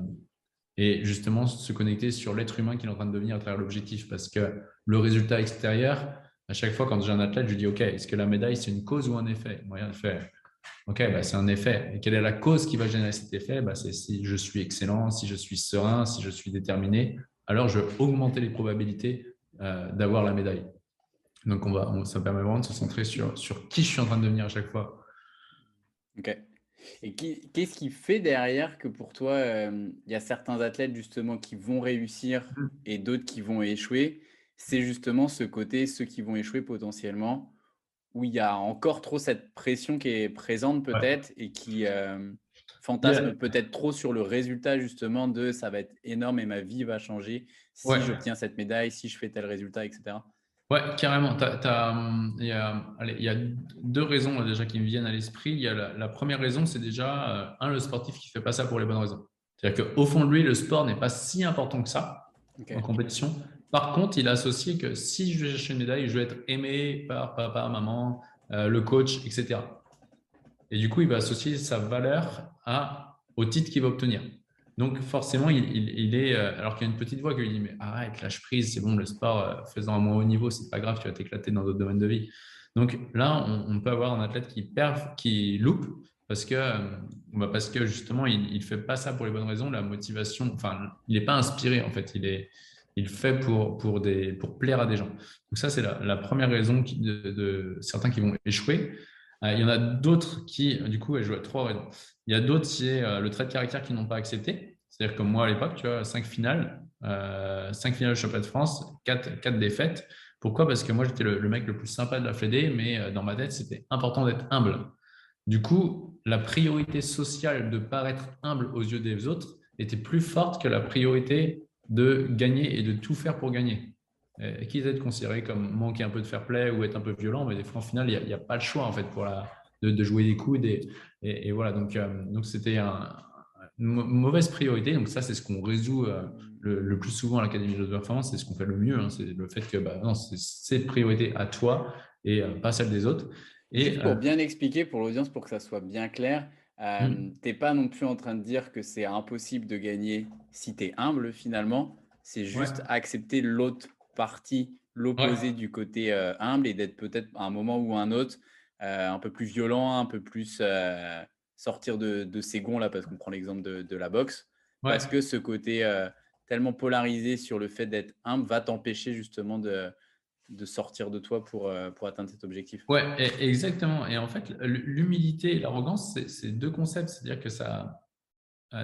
et justement, se connecter sur l'être humain qu'il est en train de devenir à travers l'objectif. Parce que le résultat extérieur, à chaque fois, quand j'ai un athlète, je lui dis OK, est-ce que la médaille, c'est une cause ou un effet? Moyen de faire Ok, bah, c'est un effet. Et quelle est la cause qui va générer cet effet? Bah, C'est si je suis excellent, si je suis serein, si je suis déterminé, alors je vais augmenter les probabilités euh, d'avoir la médaille. Donc, on va, ça permet vraiment de se centrer sur, sur qui je suis en train de devenir à chaque fois. Ok. Et qu'est-ce qui fait derrière que pour toi, euh, il y a certains athlètes justement qui vont réussir mmh. et d'autres qui vont échouer? C'est justement ce côté, ceux qui vont échouer potentiellement, où il y a encore trop cette pression qui est présente peut-être et qui euh, fantasme peut-être trop sur le résultat justement de ça va être énorme et ma vie va changer si j'obtiens cette médaille, si je fais tel résultat, etc. Ouais, carrément. Hum, il, y a, deux raisons déjà qui me viennent à l'esprit. Il y a la, première raison, c'est déjà, euh, un, le sportif qui ne fait pas ça pour les bonnes raisons. C'est-à-dire qu'au fond de lui, le sport n'est pas si important que ça en compétition. Par contre, il a associé que si je vais chercher une médaille, je vais être aimé par papa, maman, euh, le coach, etc. Et du coup, il va associer sa valeur au titre qu'il va obtenir. Donc forcément, il, est, euh, alors qu'il y a une petite voix qui lui dit mais arrête, lâche prise, c'est bon, le sport, euh, faisant à moins haut niveau, c'est pas grave, tu vas t'éclater dans d'autres domaines de vie. Donc là, on, peut avoir un athlète qui perd, qui loupe parce que, bah, parce que justement, il ne fait pas ça pour les bonnes raisons. La motivation, enfin, il n'est pas inspiré en fait. Il est, il fait pour, pour, plaire à des gens. Donc ça, c'est la, première raison de, certains qui vont échouer. il y en a d'autres qui, du coup, je vois trois raisons. Il y a d'autres, c'est euh, le trait de caractère qui n'ont pas accepté. C'est-à-dire comme moi à l'époque, tu vois, cinq finales, euh, cinq finales de championnat de France, quatre, quatre défaites. Pourquoi? Parce que moi, j'étais le, mec le plus sympa de la Fédé, mais euh, dans ma tête, c'était important d'être humble. Du coup, la priorité sociale de paraître humble aux yeux des autres était plus forte que la priorité de gagner et de tout faire pour gagner. Et qu'ils être considérés comme manquer un peu de fair play ou être un peu violent, mais des fois, au final, il n'y a, a, pas le choix en fait pour la, de, jouer des coudes. Et, et, voilà, donc euh, donc c'était une mauvaise priorité. Donc ça, c'est ce qu'on résout euh, le, plus souvent à l'Académie de performance. C'est ce qu'on fait le mieux. Hein. c'est le fait que bah, c'est priorité à toi et euh, pas celle des autres. Et, pour bien expliquer pour l'audience, pour que ça soit bien clair, euh, hmm. tu n'es pas non plus en train de dire que c'est impossible de gagner si tu es humble finalement. C'est juste accepter l'autre partie, l'opposé du côté humble et d'être peut-être à un moment ou un autre euh, un peu plus violent, un peu plus euh, sortir de, ses gonds, là, parce qu'on prend l'exemple de, la boxe. Parce que ce côté euh, tellement polarisé sur le fait d'être humble va t'empêcher justement de, de sortir de toi pour, pour atteindre cet objectif. Ouais, exactement. Et en fait, l'humilité et l'arrogance, c'est deux concepts. C'est-à-dire que ça,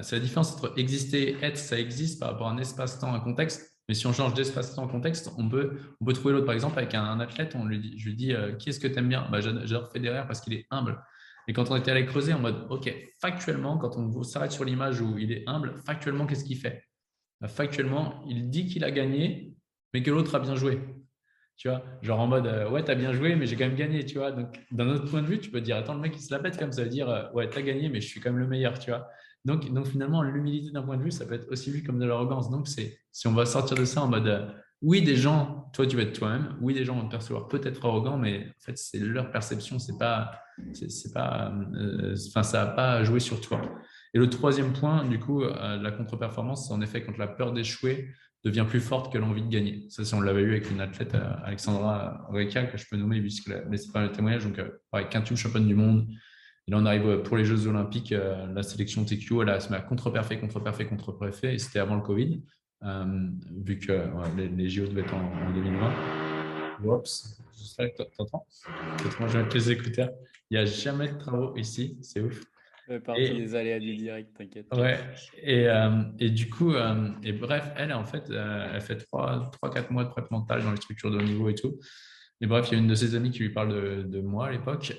c'est la différence entre exister et être. Ça existe par rapport à un espace-temps, un contexte. Mais si on change d'espace-temps contexte, on peut, on peut trouver l'autre. Par exemple, avec un, athlète, on lui dit, je lui dis euh, Qui est-ce que tu aimes bien? Bah, J'adore Federer parce qu'il est humble. Et quand on était allé creuser en mode OK, factuellement, quand on s'arrête sur l'image où il est humble, factuellement, qu'est-ce qu'il fait? Bah, Factuellement, il dit qu'il a gagné, mais que l'autre a bien joué. Tu vois, genre en mode euh, Ouais, tu as bien joué, mais j'ai quand même gagné. Tu vois, donc d'un autre point de vue, tu peux dire Attends, le mec, il se la pète comme ça veut dire euh, Ouais, tu as gagné, mais je suis quand même le meilleur. Tu vois, donc, donc finalement, l'humilité d'un point de vue, ça peut être aussi vu comme de l'arrogance. Donc, c'est si on va sortir de ça en mode euh, oui, des gens, toi, tu vas être toi-même. Oui, des gens vont te percevoir peut-être arrogant, mais en fait, c'est leur perception. C'est pas, c'est pas, enfin, ça n'a pas joué sur toi. Et le troisième point, du coup, la contre-performance, c'est en effet quand la peur d'échouer devient plus forte que l'envie de gagner. Ça, on l'avait eu avec une athlète, Alexandra Reca, que je peux nommer puisqu'elle a laissé pas le témoignage, donc pareil, quintuple championne du monde, et là, on arrive pour les Jeux Olympiques, euh, la sélection TQ, elle a se met à contre-perfait, contre-perfait, contre-perfait, et c'était avant le Covid, euh, vu que les, JO devaient être en, 2020. Oups, j'espère que tu entends. Moi, je vais mettre les écouteurs. Il n'y a jamais de travaux ici, c'est ouf. Partie et, des aléas du direct, t'inquiète. Ouais, et, euh, et, du coup, et bref, elle, en fait, elle fait 3-4 mois de prep mental dans les structures de haut niveau et tout. Et bref, il y a une de ses amies qui lui parle de, de moi à l'époque.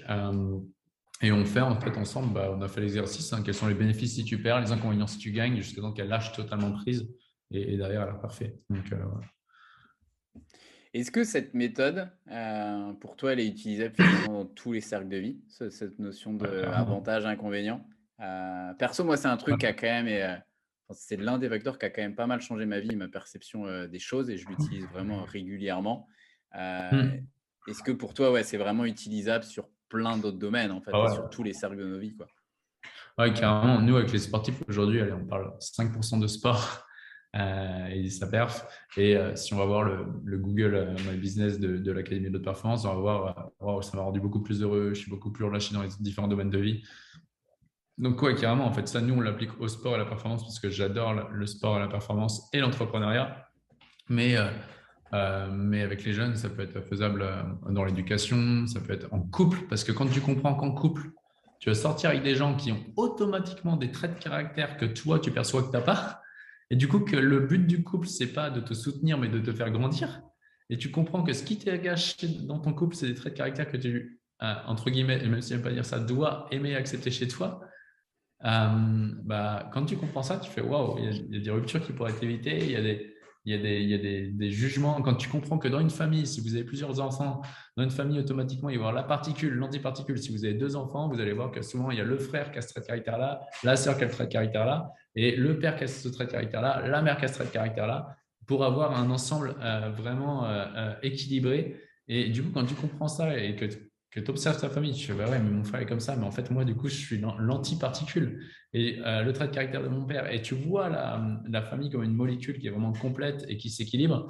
Et on fait en fait ensemble, bah, on a fait l'exercice, hein, quels sont les bénéfices si tu perds, les inconvénients si tu gagnes, jusqu'à temps qu'elle lâche totalement prise et, derrière elle a parfait. Donc, euh, Est-ce que cette méthode, euh, pour toi, elle est utilisable dans tous les cercles de vie, cette notion d'avantage, inconvénient? Euh, Perso, moi, c'est un truc qui a quand même, c'est l'un des facteurs qui a quand même pas mal changé ma vie, ma perception des choses, et je l'utilise vraiment régulièrement. Hmm. Est-ce que pour toi, ouais, c'est vraiment utilisable sur plein d'autres domaines, en fait, ah sur tous les cercles de nos vies. Quoi? Ouais, carrément. Nous, avec les sportifs aujourd'hui, on parle 5% de sport euh, et ça perf. Et euh, si on va voir le, Google euh, My Business de, l'Académie de performance, on va voir, ça m'a rendu beaucoup plus heureux, je suis beaucoup plus relâché dans les différents domaines de vie. Donc, ouais, carrément, en fait, ça, nous, on l'applique au sport et à la performance parce que j'adore le sport et la performance et l'entrepreneuriat. Mais euh, mais avec les jeunes, ça peut être faisable euh, dans l'éducation, ça peut être en couple, parce que quand tu comprends qu'en couple, tu vas sortir avec des gens qui ont automatiquement des traits de caractère que toi, tu perçois que tu n'as pas, et du coup que le but du couple, c'est pas de te soutenir, mais de te faire grandir, et tu comprends que ce qui t'est gâché dans ton couple, c'est des traits de caractère que tu, euh, entre guillemets, même si je n'aime pas dire ça, dois aimer accepter chez toi, bah, quand tu comprends ça, tu fais waouh, il y, a des ruptures qui pourraient être évitées, il y a des il y a, des, jugements. Quand tu comprends que dans une famille, si vous avez plusieurs enfants, dans une famille, automatiquement, il va y avoir la particule, l'antiparticule. Si vous avez deux enfants, vous allez voir que souvent, il y a le frère qui a ce trait de caractère-là, la sœur qui a le trait de caractère-là, et le père qui a ce trait de caractère-là, la mère qui a ce trait de caractère-là, pour avoir un ensemble euh, vraiment euh, euh, équilibré. Et du coup, quand tu comprends ça et que que tu observes ta famille, tu fais bah ouais, mais mon frère est comme ça, mais en fait, moi, du coup, je suis l'antiparticule et euh, le trait de caractère de mon père. Et tu vois la, famille comme une molécule qui est vraiment complète et qui s'équilibre,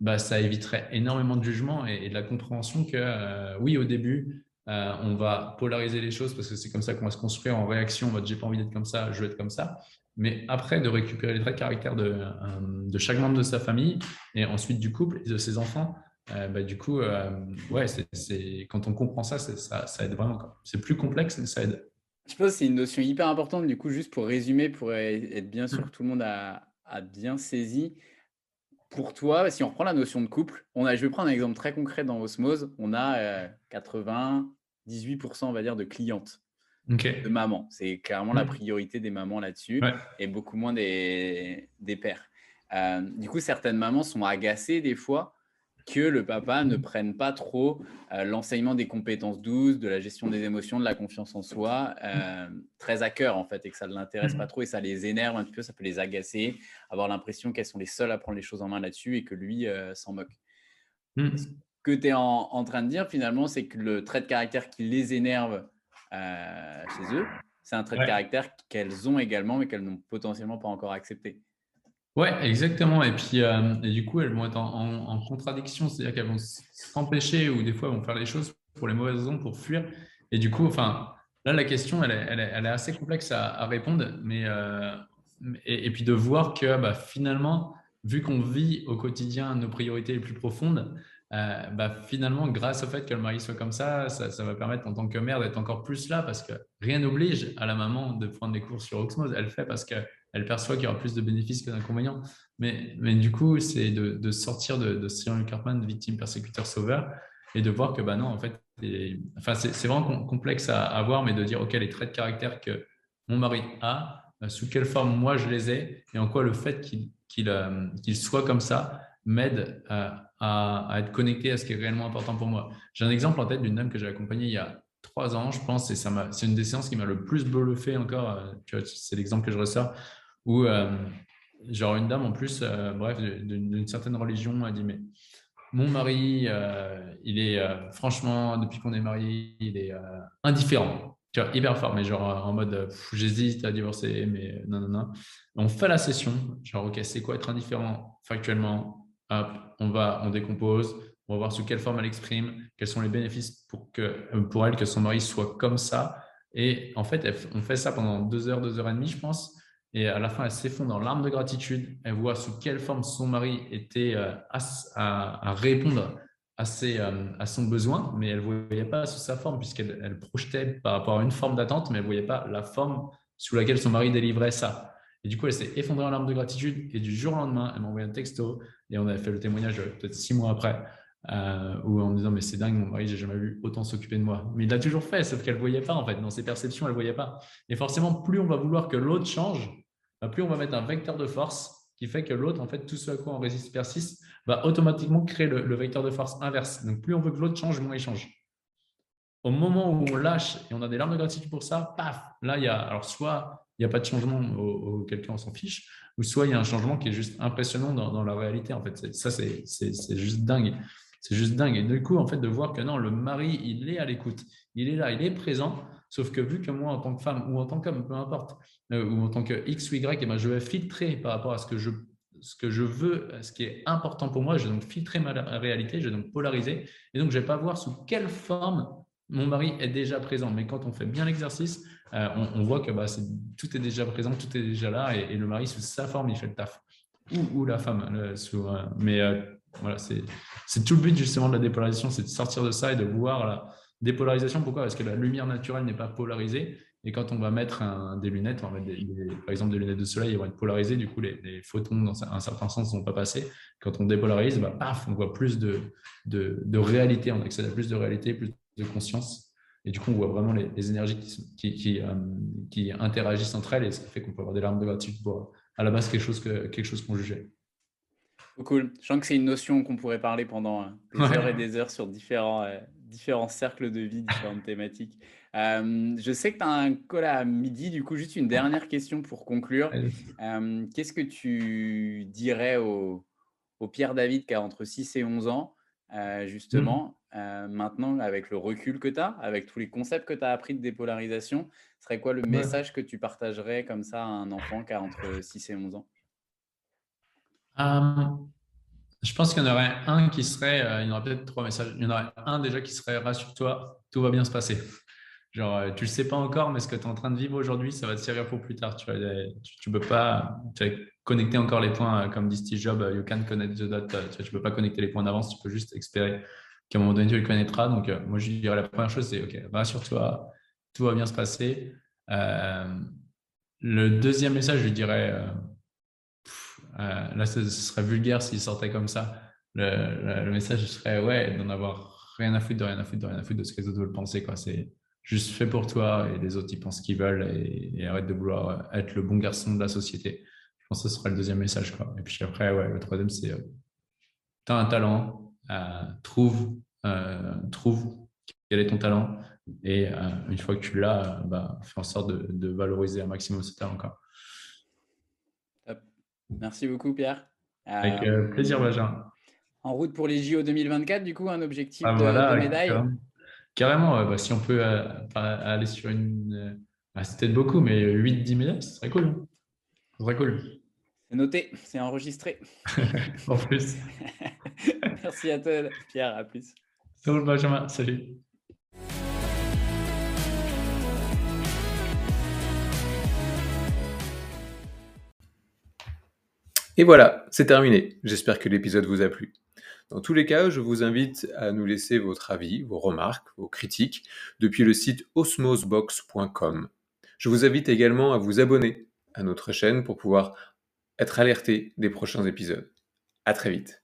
bah, ça éviterait énormément de jugement et, de la compréhension que, euh, oui, au début, euh, on va polariser les choses parce que c'est comme ça qu'on va se construire en réaction. On va dire, j'ai pas envie d'être comme ça, je veux être comme ça. Mais après, de récupérer les traits de caractère de chaque membre de sa famille et ensuite du couple et de ses enfants, euh, bah, du coup, euh, ouais, c'est, quand on comprend ça, ça, ça, aide vraiment. C'est plus complexe, mais ça aide. Je pense que c'est une notion hyper importante, du coup, juste pour résumer, pour être bien sûr que tout le monde a, a, bien saisi. Pour toi, si on reprend la notion de couple, on a, je vais prendre un exemple très concret dans Osmose, on a 80, euh, 18% on va dire de clientes, de mamans. C'est clairement la mmh. priorité des mamans là-dessus et beaucoup moins des, des pères. du coup, certaines mamans sont agacées des fois que le papa ne prenne pas trop euh, l'enseignement des compétences douces, de la gestion des émotions, de la confiance en soi, euh, très à cœur en fait, et que ça ne l'intéresse pas trop et ça les énerve un petit peu, ça peut les agacer, avoir l'impression qu'elles sont les seules à prendre les choses en main là-dessus et que lui euh, s'en moque. Hmm. Ce que tu es en, train de dire finalement, c'est que le trait de caractère qui les énerve chez eux, c'est un trait de caractère qu'elles ont également mais qu'elles n'ont potentiellement pas encore accepté. Ouais, exactement. Et puis, euh, et du coup, elles vont être en, contradiction, c'est-à-dire qu'elles vont s'empêcher ou des fois elles vont faire les choses pour les mauvaises raisons, pour fuir. Et du coup, enfin, là, la question, elle est, assez complexe à, répondre, mais euh, et, puis de voir que bah, finalement, vu qu'on vit au quotidien nos priorités les plus profondes, euh, bah, finalement, grâce au fait que le mari soit comme ça, ça, ça va permettre en tant que mère d'être encore plus là parce que rien n'oblige à la maman de prendre des cours sur Oxmose. Elle fait parce que elle perçoit qu'il y aura plus de bénéfices que d'inconvénients. Mais, mais du coup, c'est de, sortir de, de Cyril Cartman, victime, persécuteur, sauveur, et de voir que bah non, en fait, enfin, c'est vraiment complexe à, à, voir, mais de dire, OK, les traits de caractère que mon mari a, euh, sous quelle forme moi je les ai, et en quoi le fait qu'il euh, soit comme ça m'aide à, à, être connecté à ce qui est réellement important pour moi. J'ai un exemple en tête d'une dame que j'ai accompagnée il y a trois ans, je pense, et c'est une des séances qui m'a le plus bluffé encore. Euh, c'est l'exemple que je ressors où, euh, genre, une dame en plus, euh, bref, d'une certaine religion, a dit Mais mon mari, euh, il est franchement, depuis qu'on est marié, il est indifférent. Tu vois, hyper fort, mais genre en mode j'hésite à divorcer, mais non, non, non. On fait la session, genre, ok, c'est quoi être indifférent factuellement? Hop, on va, on décompose, on va voir sous quelle forme elle exprime, quels sont les bénéfices pour, que, pour elle que son mari soit comme ça. Et en fait, on fait ça pendant deux heures, deux heures et demie, je pense. Et à la fin, elle s'effondre dans larmes de gratitude. Elle voit sous quelle forme son mari était euh, à, répondre à, euh, à, son besoin, mais elle ne voyait pas sous sa forme, puisqu'elle elle projetait par rapport à une forme d'attente, mais elle ne voyait pas la forme sous laquelle son mari délivrait ça. Et du coup, elle s'est effondrée en larmes de gratitude. Et du jour au lendemain, elle m'a envoyé un texto. Et on avait fait le témoignage euh, peut-être six mois après, où en me disant Mais c'est dingue, mon mari, j'ai jamais vu autant s'occuper de moi. Mais il l'a toujours fait, sauf qu'elle ne voyait pas, en fait. Dans ses perceptions, elle ne voyait pas. Et forcément, plus on va vouloir que l'autre change, plus on va mettre un vecteur de force qui fait que l'autre, en fait, tout ce à quoi on résiste persiste, va automatiquement créer le, vecteur de force inverse. Donc, plus on veut que l'autre change, moins il change. Au moment où on lâche et on a des larmes de gratitude pour ça, paf, là, il y a, alors soit il n'y a pas de changement auquel cas on s'en fiche, ou soit il y a un changement qui est juste impressionnant dans, la réalité. En fait, ça, c'est juste dingue. C'est juste dingue. Et du coup, en fait, de voir que non, le mari, il est à l'écoute, il est là, il est présent, Sauf que vu que moi, en tant que femme ou en tant qu'homme, peu importe, euh, ou en tant que X ou Y, eh ben, je vais filtrer par rapport à ce que je ce que je veux, ce qui est important pour moi, je vais donc filtrer ma réalité, je vais donc polariser, et donc je ne vais pas voir sous quelle forme mon mari est déjà présent. Mais quand on fait bien l'exercice, euh, on, voit que bah, tout est déjà présent, tout est déjà là, et, le mari, sous sa forme, il fait le taf. Ou, la femme. sous, euh, mais voilà, c'est tout le but justement de la dépolarisation, c'est de sortir de ça et de voir Dépolarisation, pourquoi? Parce que la lumière naturelle n'est pas polarisée. Et quand on va mettre des lunettes, on va mettre par exemple des lunettes de soleil, elles vont être polarisées, du coup les, photons dans un certain sens ne vont pas passer. Quand on dépolarise, bah, paf, on voit plus de, de, réalité, on accède à plus de réalité, plus de conscience. Et du coup, on voit vraiment les, énergies qui, qui, euh, qui, interagissent entre elles et ce qui fait qu'on peut avoir des larmes de gratitude pour à la base quelque chose qu'on quelque chose qu'on jugeait. cool. Je sens que c'est une notion qu'on pourrait parler pendant des heures et des heures sur différents, différents cercles de vie, différentes thématiques. je sais que tu as un call à midi, du coup, juste une dernière question pour conclure. Qu'est-ce que tu dirais au, au, Pierre David qui a entre 6 et 11 ans, mmh. justement, maintenant, avec le recul que tu as, avec tous les concepts que tu as appris de dépolarisation, serait quoi le message que tu partagerais comme ça à un enfant qui a entre 6 et 11 ans? Je pense qu'il y en aurait un qui serait, euh, il y en aurait peut-être trois messages. Il y en aurait un déjà qui serait rassure-toi, tout va bien se passer. Genre, euh, tu le sais pas encore, mais ce que tu es en train de vivre aujourd'hui, ça va te servir pour plus tard. Tu ne tu, peux pas connecter encore les points, euh, comme dit Steve Jobs, you can connect the dot. Tu ne peux pas connecter les points d'avance, tu peux juste espérer qu'à un moment donné, tu le connaîtras. Donc, moi, je dirais la première chose, c'est OK, rassure-toi, tout va bien se passer. le deuxième message, je dirais, euh, là, ce, serait vulgaire s'il sortait comme ça. Le, message serait ouais, d'en avoir rien à foutre, de rien à foutre, de rien à foutre de ce que les autres veulent penser. C'est juste fait pour toi et les autres, ils pensent ce qu'ils veulent et, arrête de vouloir être le bon garçon de la société. Je pense que ce serait le deuxième message. Et puis après, ouais, le troisième, c'est euh, tu as un talent, euh, trouve, trouve quel est ton talent et une fois que tu l'as, bah, fais en sorte de, valoriser un maximum ce talent. Merci beaucoup, Pierre. Avec euh, plaisir, Benjamin. En route pour les JO 2024, du coup, un objectif ah, de, médaille? Carrément, bah, si on peut euh, aller sur une. Euh, bah, c'est peut-être beaucoup, mais 8-10 médailles, ce serait cool. Ce serait cool. C'est noté, c'est enregistré. en plus. Merci à toi, Pierre. À plus. Salut, Benjamin. Salut. Et voilà, c'est terminé. J'espère que l'épisode vous a plu. Dans tous les cas, je vous invite à nous laisser votre avis, vos remarques, vos critiques depuis le site osmosbox.com. Je vous invite également à vous abonner à notre chaîne pour pouvoir être alerté des prochains épisodes. À très vite.